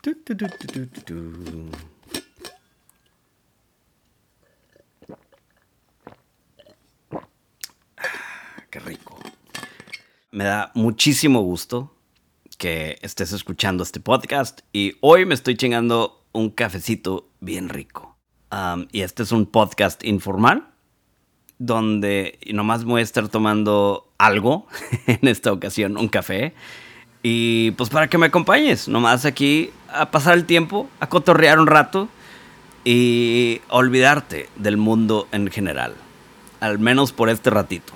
Tu, tu, tu. Ah, Qué rico. Me da muchísimo gusto que estés escuchando este podcast y hoy me estoy chingando un cafecito bien rico. Y este es un podcast informal donde nomás voy a estar tomando algo, en esta ocasión un café. Y pues para que me acompañes, nomás aquí a pasar el tiempo, a cotorrear un rato y olvidarte del mundo en general. Al menos por este ratito.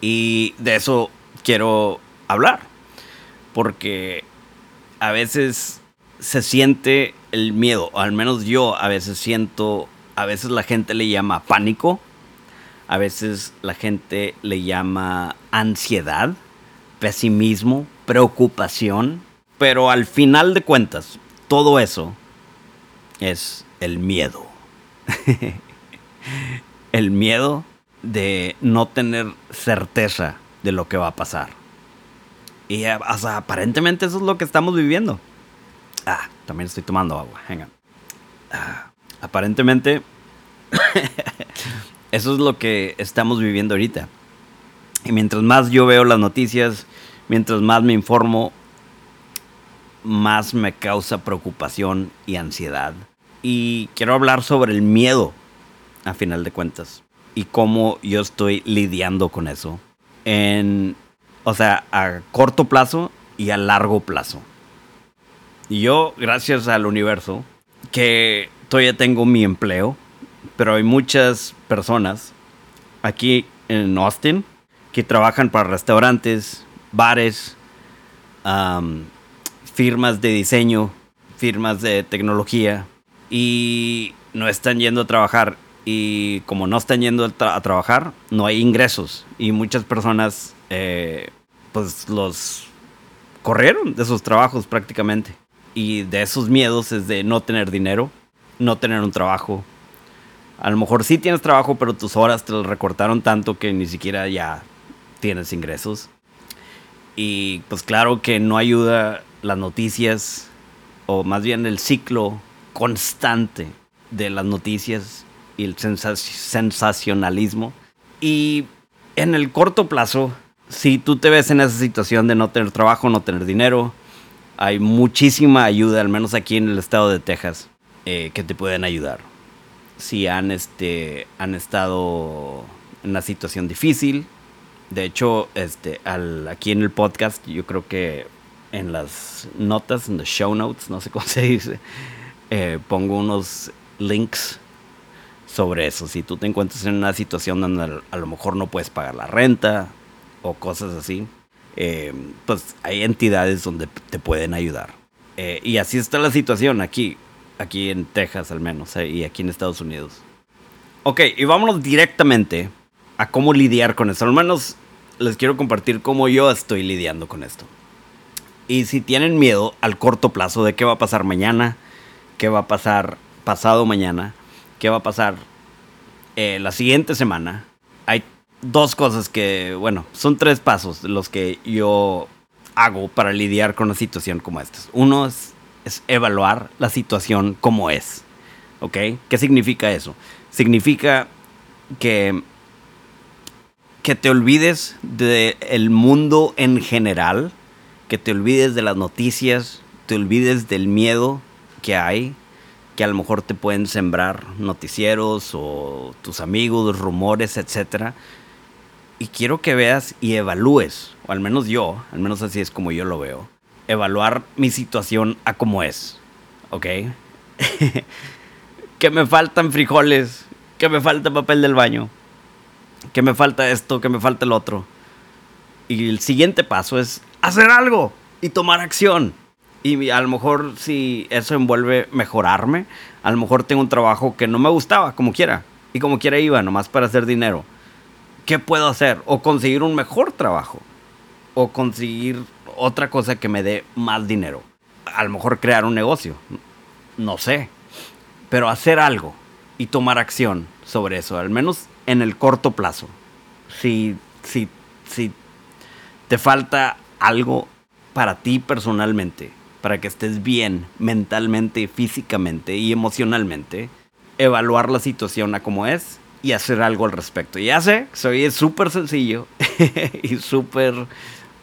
Y de eso quiero hablar. Porque a veces se siente el miedo, o al menos yo a veces siento, a veces la gente le llama pánico, a veces la gente le llama ansiedad, pesimismo, preocupación, pero al final de cuentas, todo eso es el miedo. el miedo de no tener certeza de lo que va a pasar. Y eh, aparentemente eso es lo que estamos viviendo. Ah, también estoy tomando agua. Ah, aparentemente eso es lo que estamos viviendo ahorita. Y mientras más yo veo las noticias, mientras más me informo, más me causa preocupación y ansiedad. Y quiero hablar sobre el miedo, a final de cuentas, y cómo yo estoy lidiando con eso. En, o sea, a corto plazo y a largo plazo. Y yo, gracias al universo, que todavía tengo mi empleo, pero hay muchas personas aquí en Austin que trabajan para restaurantes, bares, firmas de diseño, firmas de tecnología y no están yendo a trabajar. Y como no están yendo a, tra a trabajar, no hay ingresos. Y muchas personas, eh, pues los corrieron de sus trabajos prácticamente. Y de esos miedos es de no tener dinero, no tener un trabajo. A lo mejor sí tienes trabajo, pero tus horas te las recortaron tanto que ni siquiera ya tienes ingresos. Y pues claro que no ayuda las noticias, o más bien el ciclo constante de las noticias y el sensacionalismo. Y en el corto plazo, si tú te ves en esa situación de no tener trabajo, no tener dinero, hay muchísima ayuda, al menos aquí en el estado de Texas, eh, que te pueden ayudar. Si han, este, han estado en una situación difícil. De hecho, este, aquí en el podcast, yo creo que en las notas, en los show notes, no sé cómo se dice, eh, pongo unos links sobre eso. Si tú te encuentras en una situación donde a lo mejor no puedes pagar la renta o cosas así, eh, pues hay entidades donde te pueden ayudar. Eh, y así está la situación aquí, aquí en Texas al menos, eh, y aquí en Estados Unidos. Ok, y vámonos directamente a cómo lidiar con esto. Al menos les quiero compartir cómo yo estoy lidiando con esto. Y si tienen miedo al corto plazo de qué va a pasar mañana, qué va a pasar pasado mañana, qué va a pasar eh, la siguiente semana, hay dos cosas que, bueno, son tres pasos los que yo hago para lidiar con una situación como esta. Uno es, evaluar la situación como es. ¿Ok? ¿Qué significa eso? Significa que, que te olvides del mundo en general, que te olvides de las noticias, te olvides del miedo que hay, que a lo mejor te pueden sembrar noticieros o tus amigos, rumores, etcétera y quiero que veas y evalúes, o al menos yo, al menos así es como yo lo veo, evaluar mi situación a como es, ¿ok? que me faltan frijoles, que me falta papel del baño, que me falta esto, que me falta el otro. Y el siguiente paso es hacer algo y tomar acción. Y a lo mejor si eso envuelve mejorarme, a lo mejor tengo un trabajo que no me gustaba, como quiera. Y como quiera iba, nomás para hacer dinero ¿qué puedo hacer? O conseguir un mejor trabajo. O conseguir otra cosa que me dé más dinero. A lo mejor crear un negocio. No sé. Pero hacer algo y tomar acción sobre eso, al menos en el corto plazo. Si, si, si te falta algo para ti personalmente, para que estés bien mentalmente, físicamente y emocionalmente, evaluar la situación a como es y hacer algo al respecto. Ya sé, soy súper sencillo y súper,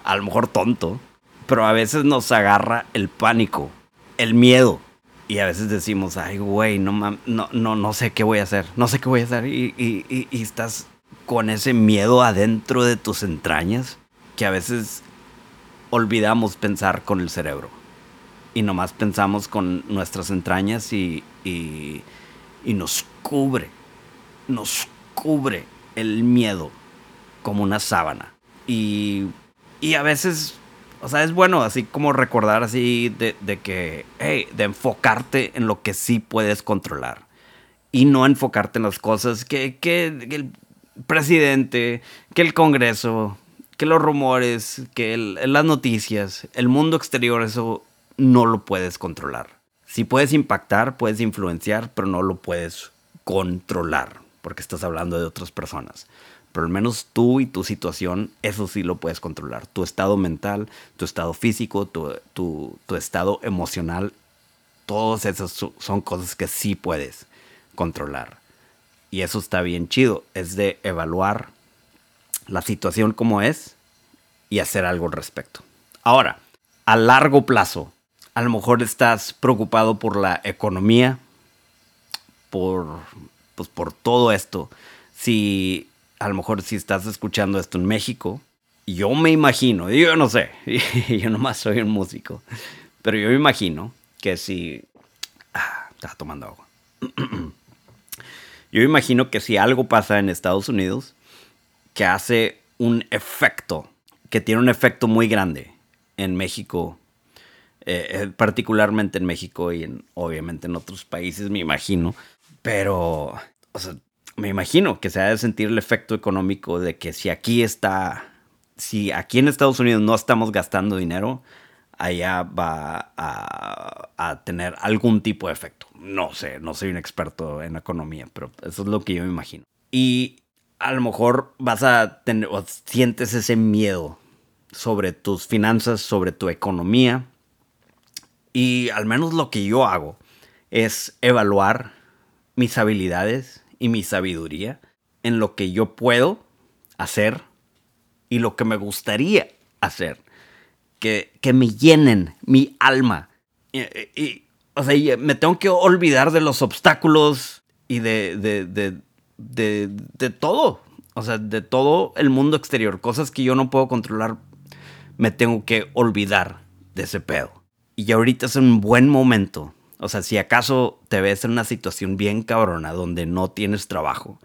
a lo mejor tonto, pero a veces nos agarra el pánico, el miedo. Y a veces decimos, ay, güey, no, no, no, no sé qué voy a hacer, no sé qué voy a hacer. Y, y, y estás con ese miedo adentro de tus entrañas que a veces olvidamos pensar con el cerebro. Y nomás pensamos con nuestras entrañas y, y, nos cubre, nos cubre el miedo como una sábana. Y, y a veces, o sea, es bueno así como recordar así de, que, hey, de enfocarte en lo que sí puedes controlar. Y no enfocarte en las cosas que, que el presidente, que el Congreso, que los rumores, que las noticias, el mundo exterior, eso no lo puedes controlar. Si puedes impactar, puedes influenciar, pero no lo puedes controlar, porque estás hablando de otras personas. Pero al menos tú y tu situación, eso sí lo puedes controlar. Tu estado mental, tu estado físico, tu, tu estado emocional, todas esas son cosas que sí puedes controlar. Y eso está bien chido. Es de evaluar la situación como es y hacer algo al respecto. Ahora, a largo plazo, a lo mejor estás preocupado por la economía, por, pues por todo esto. Si a lo mejor si estás escuchando esto en México, yo me imagino, yo no sé, yo nomás soy un músico, pero yo me imagino que si... Ah, estaba tomando agua. yo imagino que si algo pasa en Estados Unidos, hace un efecto, que tiene un efecto muy grande en México, eh, eh, particularmente en México y en, obviamente en otros países, me imagino. Pero, me imagino que se ha de sentir el efecto económico de que si aquí está, si aquí en Estados Unidos no estamos gastando dinero, allá va a, a, tener algún tipo de efecto. No sé, no soy un experto en economía, pero eso es lo que yo me imagino. Y a lo mejor vas a tener o sientes ese miedo sobre tus finanzas, sobre tu economía. Y al menos lo que yo hago es evaluar mis habilidades y mi sabiduría en lo que yo puedo hacer y lo que me gustaría hacer. Que, que me llenen mi alma. Y, o sea, me tengo que olvidar de los obstáculos y de, de de, de todo. O sea, de todo el mundo exterior. Cosas que yo no puedo controlar, me tengo que olvidar de ese pedo. Y ahorita es un buen momento. O sea, si acaso te ves en una situación bien cabrona donde no tienes trabajo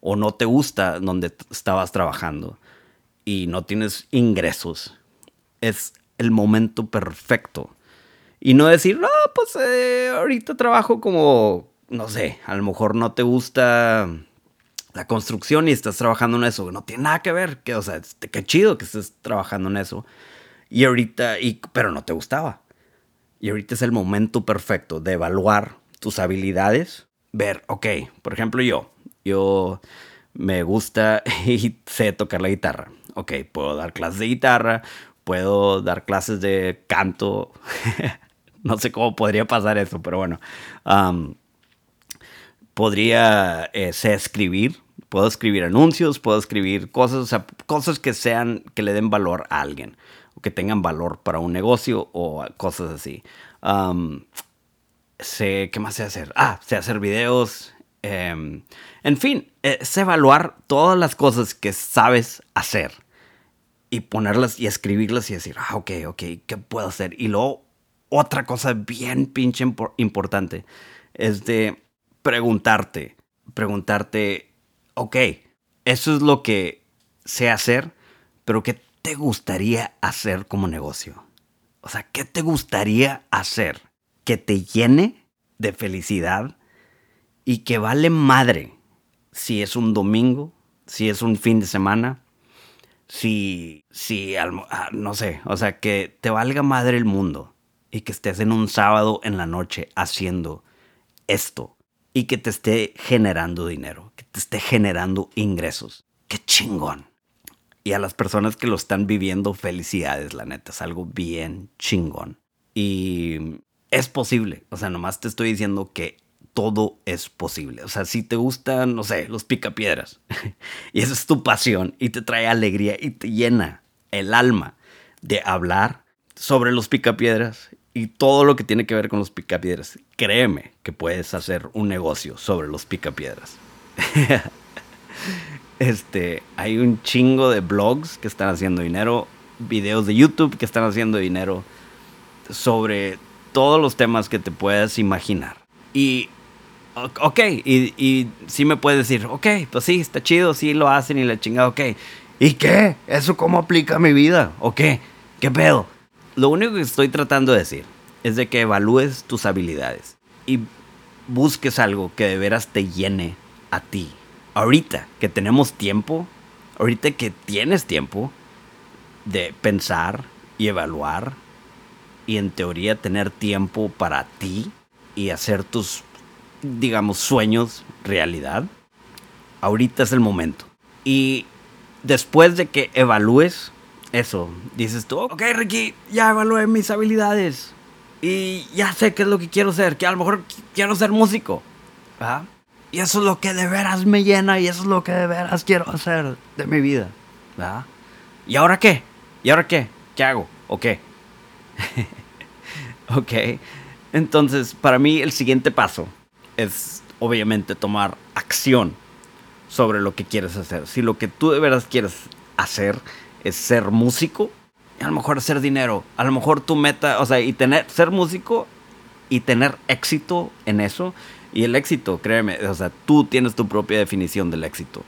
o no te gusta donde estabas trabajando y no tienes ingresos, es el momento perfecto. Y no decir, no, pues eh, ahorita trabajo como, no sé, a lo mejor no te gusta la construcción y estás trabajando en eso. No tiene nada que ver. Que, o sea, qué chido que estés trabajando en eso. Y ahorita, y, pero no te gustaba. Y ahorita es el momento perfecto de evaluar tus habilidades. Ver, ok, por ejemplo yo, yo me gusta y sé tocar la guitarra. Ok, puedo dar clases de guitarra, puedo dar clases de canto. no sé cómo podría pasar eso, pero bueno. Podría eh, escribir, puedo escribir anuncios, puedo escribir cosas, o sea, cosas que sean, que le den valor a alguien, o que tengan valor para un negocio o cosas así. sé, ¿qué más sé hacer? Ah, sé hacer videos. Em, en fin, eh, sé evaluar todas las cosas que sabes hacer y ponerlas y escribirlas y decir, ah, ok, ok, ¿qué puedo hacer? Y luego, otra cosa bien pinche importante es de preguntarte, preguntarte, ok, eso es lo que sé hacer, pero ¿qué te gustaría hacer como negocio? O sea, ¿qué te gustaría hacer que te llene de felicidad y que vale madre si es un domingo, si es un fin de semana, si, si, ah, no sé, o sea, que te valga madre el mundo y que estés en un sábado en la noche haciendo esto y que te esté generando dinero, que te esté generando ingresos. Qué chingón. Y a las personas que lo están viviendo, felicidades, la neta, es algo bien chingón. Y es posible. O sea, nomás te estoy diciendo que todo es posible. O sea, si te gustan, no sé, los picapiedras, y esa es tu pasión, y te trae alegría y te llena el alma de hablar sobre los picapiedras y todo lo que tiene que ver con los picapiedras, créeme que puedes hacer un negocio sobre los picapiedras. este, hay un chingo de blogs que están haciendo dinero, videos de YouTube que están haciendo dinero sobre todos los temas que te puedas imaginar. Y, ok, y, y sí me puedes decir, ok, pues sí, está chido, sí lo hacen y la chingada, ok. ¿Y qué? ¿Eso cómo aplica a mi vida? ¿O qué? ¿Qué pedo? Lo único que estoy tratando de decir es de que evalúes tus habilidades y busques algo que de veras te llene a ti. Ahorita que tenemos tiempo, ahorita que tienes tiempo de pensar y evaluar y en teoría tener tiempo para ti y hacer tus, digamos, sueños realidad, ahorita es el momento. Y después de que evalúes eso, dices tú, ok Ricky, ya evalué mis habilidades y ya sé qué es lo que quiero ser, que a lo mejor quiero ser músico. Y eso es lo que de veras me llena y eso es lo que de veras quiero hacer de mi vida. ¿Y ahora qué? ¿Y ahora qué? ¿Qué hago? ¿O qué? ok. Entonces, para mí el siguiente paso es obviamente tomar acción sobre lo que quieres hacer. Si lo que tú de veras quieres hacer es ser músico, a lo mejor hacer dinero, a lo mejor tu meta, o sea, y tener, ser músico y tener éxito en eso. Y el éxito, créeme, o sea, tú tienes tu propia definición del éxito.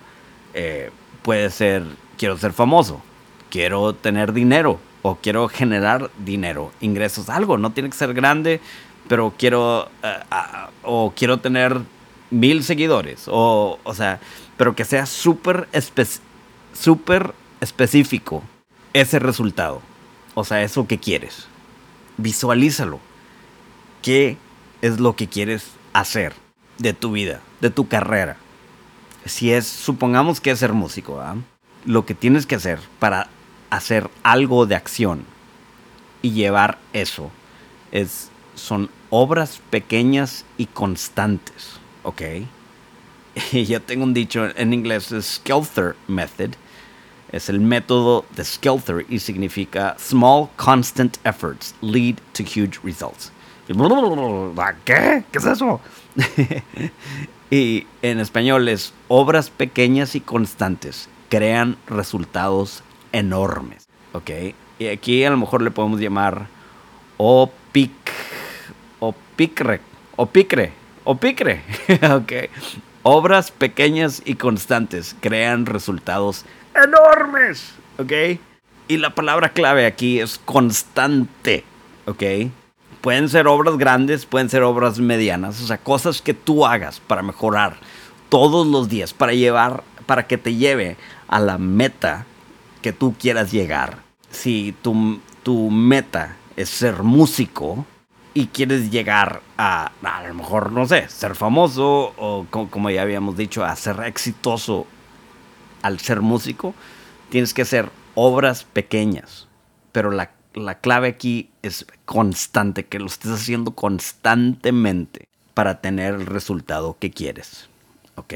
Eh, puede ser, quiero ser famoso, quiero tener dinero o quiero generar dinero, ingresos, algo, no tiene que ser grande, pero quiero, eh, o quiero tener mil seguidores, o, o sea, pero que sea súper súper específico ese resultado. O sea, eso que quieres. Visualízalo. ¿Qué es lo que quieres hacer de tu vida, de tu carrera? Si es, supongamos que es ser músico, lo que tienes que hacer para hacer algo de acción y llevar eso es, son obras pequeñas y constantes, ¿ok? Y yo tengo un dicho en inglés, es Skelter Method, es el método de Skelter y significa Small Constant Efforts Lead to Huge Results. ¿Qué? ¿Qué es eso? y en español es obras pequeñas y constantes crean resultados enormes. ¿Ok? Y aquí a lo mejor le podemos llamar opic, opicre, opicre, opicre. ¿Ok? Obras pequeñas y constantes crean resultados enormes, ¿ok? Y la palabra clave aquí es constante, ¿ok? Pueden ser obras grandes, pueden ser obras medianas, o sea, cosas que tú hagas para mejorar todos los días, para llevar, para que te lleve a la meta que tú quieras llegar. Si tu, tu meta es ser músico y quieres llegar a, a lo mejor, no sé, ser famoso o como ya habíamos dicho, a ser exitoso al ser músico, tienes que hacer obras pequeñas. Pero la, clave aquí es constante, que lo estés haciendo constantemente para tener el resultado que quieres. ¿Ok?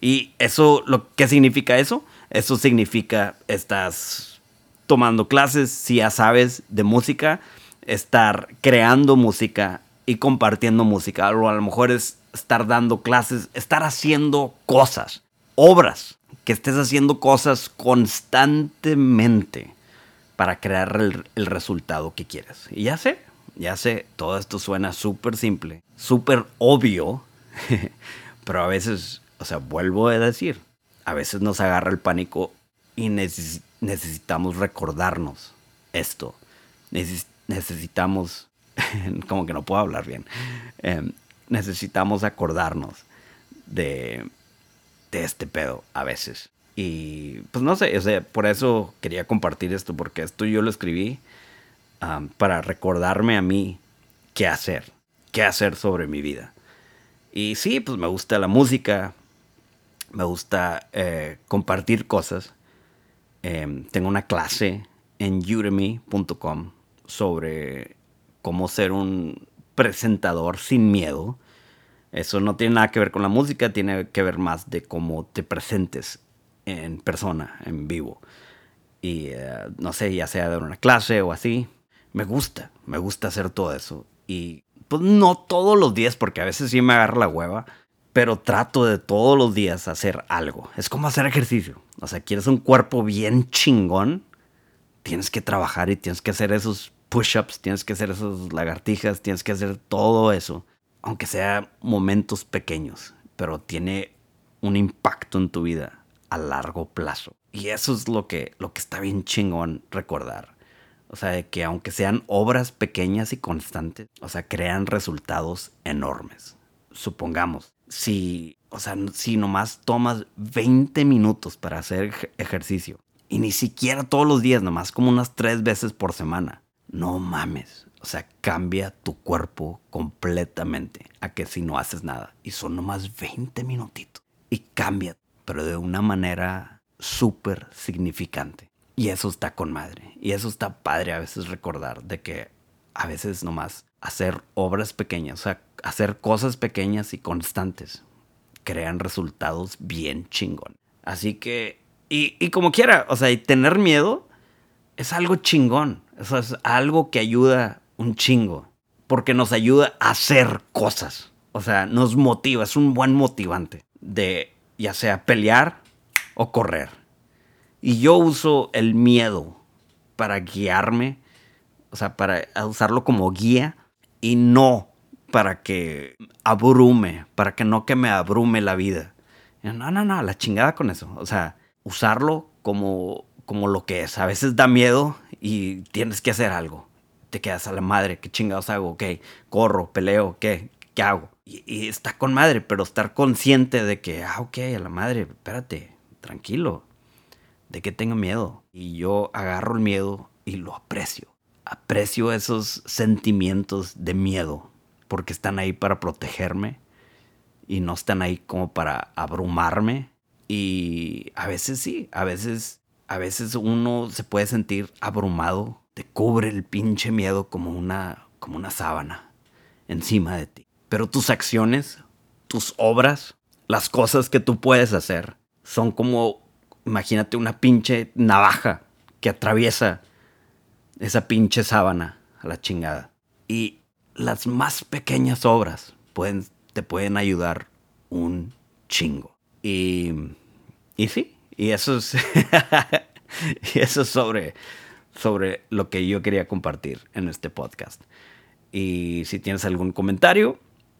Y eso, lo, ¿qué significa eso? Eso significa estás tomando clases, si ya sabes de música, estar creando música y compartiendo música. O a lo mejor es estar dando clases, estar haciendo cosas, obras que estés haciendo cosas constantemente para crear el, resultado que quieres. Y ya sé, ya sé, todo esto suena súper simple, súper obvio, pero a veces, o sea, vuelvo a decir, a veces nos agarra el pánico y necesitamos recordarnos esto. necesitamos, como que no puedo hablar bien, em, necesitamos acordarnos de de este pedo a veces. Y pues no sé, o sea, por eso quería compartir esto, porque esto yo lo escribí para recordarme a mí qué hacer, qué hacer sobre mi vida. Y sí, pues me gusta la música, me gusta eh, compartir cosas. Em, tengo una clase en udemy.com sobre cómo ser un presentador sin miedo. Eso no tiene nada que ver con la música, tiene que ver más de cómo te presentes en persona, en vivo. Y eh, no sé, ya sea dar una clase o así. Me gusta, me gusta hacer todo eso. Y pues no todos los días, porque a veces sí me agarra la hueva, pero trato de todos los días hacer algo. Es como hacer ejercicio. O sea, quieres un cuerpo bien chingón, tienes que trabajar y tienes que hacer esos push-ups, tienes que hacer esas lagartijas, tienes que hacer todo eso. Aunque sea momentos pequeños, pero tiene un impacto en tu vida a largo plazo. Y eso es lo que, lo que está bien chingón recordar. O sea, que aunque sean obras pequeñas y constantes, o sea, crean resultados enormes. Supongamos, si, o sea, si nomás tomas 20 minutos para hacer ejercicio y ni siquiera todos los días, nomás como unas tres veces por semana, no mames. O sea, cambia tu cuerpo completamente a que si no haces nada. Y son nomás 20 minutitos. Y cambia, pero de una manera súper significante. Y eso está con madre. Y eso está padre a veces recordar de que a veces nomás hacer obras pequeñas, o sea, hacer cosas pequeñas y constantes, crean resultados bien chingón. Así que, y, como quiera, o sea, y tener miedo es algo chingón. Eso es algo que ayuda un chingo. Porque nos ayuda a hacer cosas. O sea, nos motiva, es un buen motivante de ya sea pelear o correr. Y yo uso el miedo para guiarme, o sea, para usarlo como guía y no para que abrume, para que no que me abrume la vida. No, no, no, la chingada con eso. O sea, usarlo como, como lo que es. A veces da miedo y tienes que hacer algo. Te quedas a la madre, ¿qué chingados hago? Ok, corro, peleo, ¿qué? ¿Qué hago? Y, y está con madre, pero estar consciente de que, ah, ok, a la madre, espérate, tranquilo, de que tengo miedo. Y yo agarro el miedo y lo aprecio. Aprecio esos sentimientos de miedo porque están ahí para protegerme y no están ahí como para abrumarme. Y a veces sí, a veces, a veces uno se puede sentir abrumado. Te cubre el pinche miedo como una, como una sábana encima de ti. Pero tus acciones, tus obras, las cosas que tú puedes hacer, son como imagínate una pinche navaja que atraviesa esa pinche sábana a la chingada. Y las más pequeñas obras te pueden ayudar un chingo. Y, y sí, y eso es, y eso es sobre, sobre lo que yo quería compartir en este podcast. Y si tienes algún comentario,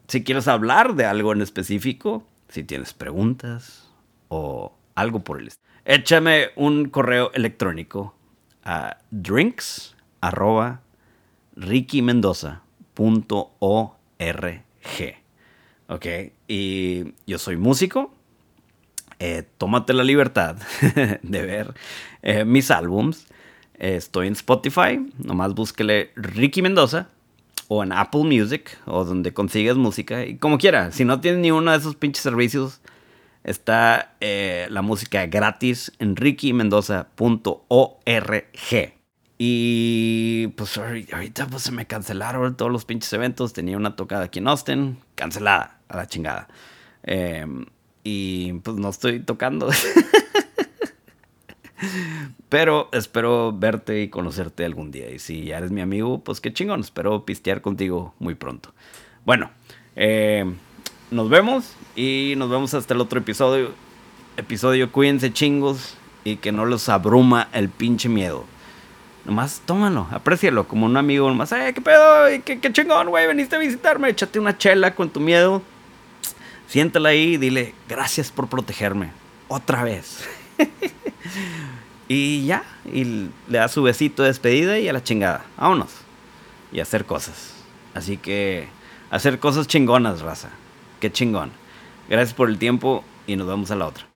si quieres hablar de algo en específico, si tienes preguntas o algo por el estilo échame un correo electrónico a drinks arroba Ok, y yo soy músico. Eh, tómate la libertad de ver eh, mis álbums. Estoy en Spotify, nomás búsquele Ricky Mendoza o en Apple Music o donde consigas música y como quiera. Si no tienes ni uno de esos pinches servicios, Está eh, la música gratis en rickymendoza.org. Y pues ahorita pues se me cancelaron todos los pinches eventos. Tenía una tocada aquí en Austin, cancelada a la chingada. Em, y pues no estoy tocando. Pero espero verte y conocerte algún día. Y si ya eres mi amigo, pues qué chingón. Espero pistear contigo muy pronto. Bueno, eh, nos vemos y nos vemos hasta el otro episodio. Episodio, cuídense chingos y que no los abruma el pinche miedo. Nomás tómalo, aprécialo como un amigo. Nomás, eh, qué pedo, qué, qué chingón, güey, veniste a visitarme. Échate una chela con tu miedo. Siéntala ahí y dile, gracias por protegerme. Otra vez. y ya, y le da su besito de despedida y a la chingada. Vámonos. Y hacer cosas. Así que, hacer cosas chingonas, raza. Qué chingón. Gracias por el tiempo y nos vemos a la otra.